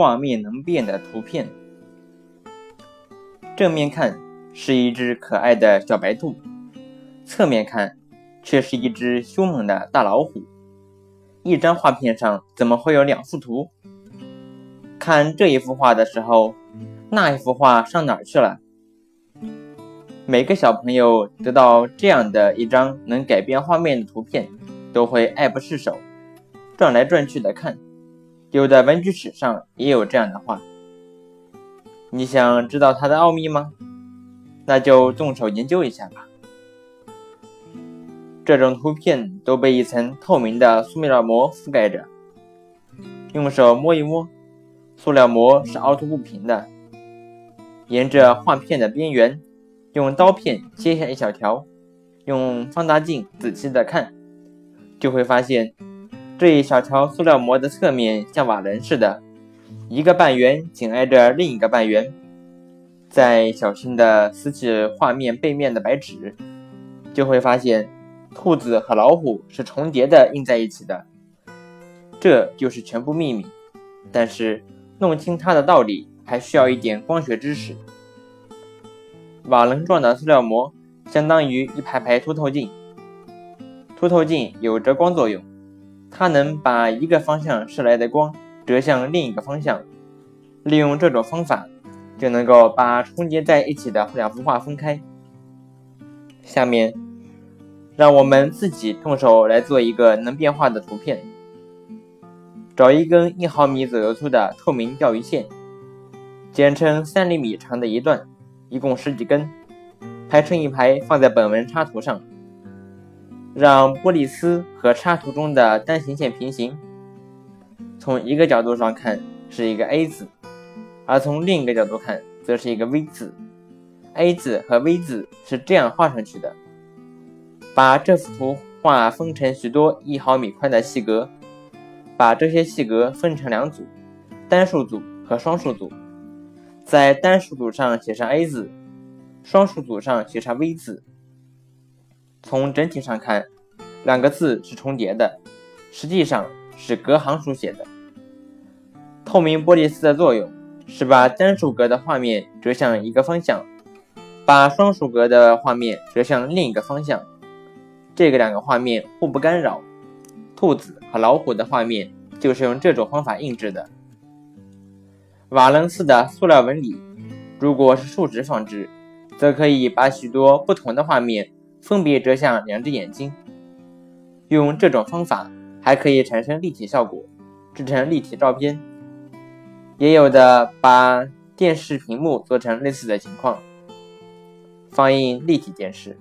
画面能变的图片。正面看是一只可爱的小白兔，侧面看却是一只凶猛的大老虎。一张画片上怎么会有两幅图？看这一幅画的时候，那一幅画上哪儿去了？每个小朋友得到这样的一张能改变画面的图片，都会爱不释手，转来转去的看。有的文具史上也有这样的话。你想知道它的奥秘吗？那就动手研究一下吧。这种图片都被一层透明的塑料膜覆盖着，用手摸一摸，塑料膜是凹凸不平的，沿着画片的边缘。用刀片切下一小条，用放大镜仔细的看，就会发现这一小条塑料膜的侧面像瓦楞似的，一个半圆紧挨着另一个半圆。再小心的撕起画面背面的白纸，就会发现兔子和老虎是重叠的印在一起的。这就是全部秘密。但是弄清它的道理，还需要一点光学知识。瓦楞状的塑料膜相当于一排排凸透镜，凸透镜有折光作用，它能把一个方向射来的光折向另一个方向。利用这种方法，就能够把重叠在一起的两幅画分开。下面，让我们自己动手来做一个能变化的图片。找一根一毫米左右粗的透明钓鱼线，剪成三厘米长的一段。一共十几根，排成一排放在本文插图上，让玻璃丝和插图中的单行线平行。从一个角度上看是一个 A 字，而从另一个角度看则是一个 V 字。A 字和 V 字是这样画上去的。把这幅图画分成许多一毫米宽的细格，把这些细格分成两组：单数组和双数组。在单数组上写上 A 字，双数组上写上 V 字。从整体上看，两个字是重叠的，实际上是隔行书写的。透明玻璃丝的作用是把单数格的画面折向一个方向，把双数格的画面折向另一个方向。这个两个画面互不干扰。兔子和老虎的画面就是用这种方法印制的。瓦楞似的塑料纹理，如果是竖直放置，则可以把许多不同的画面分别折向两只眼睛。用这种方法还可以产生立体效果，制成立体照片。也有的把电视屏幕做成类似的情况，放映立体电视。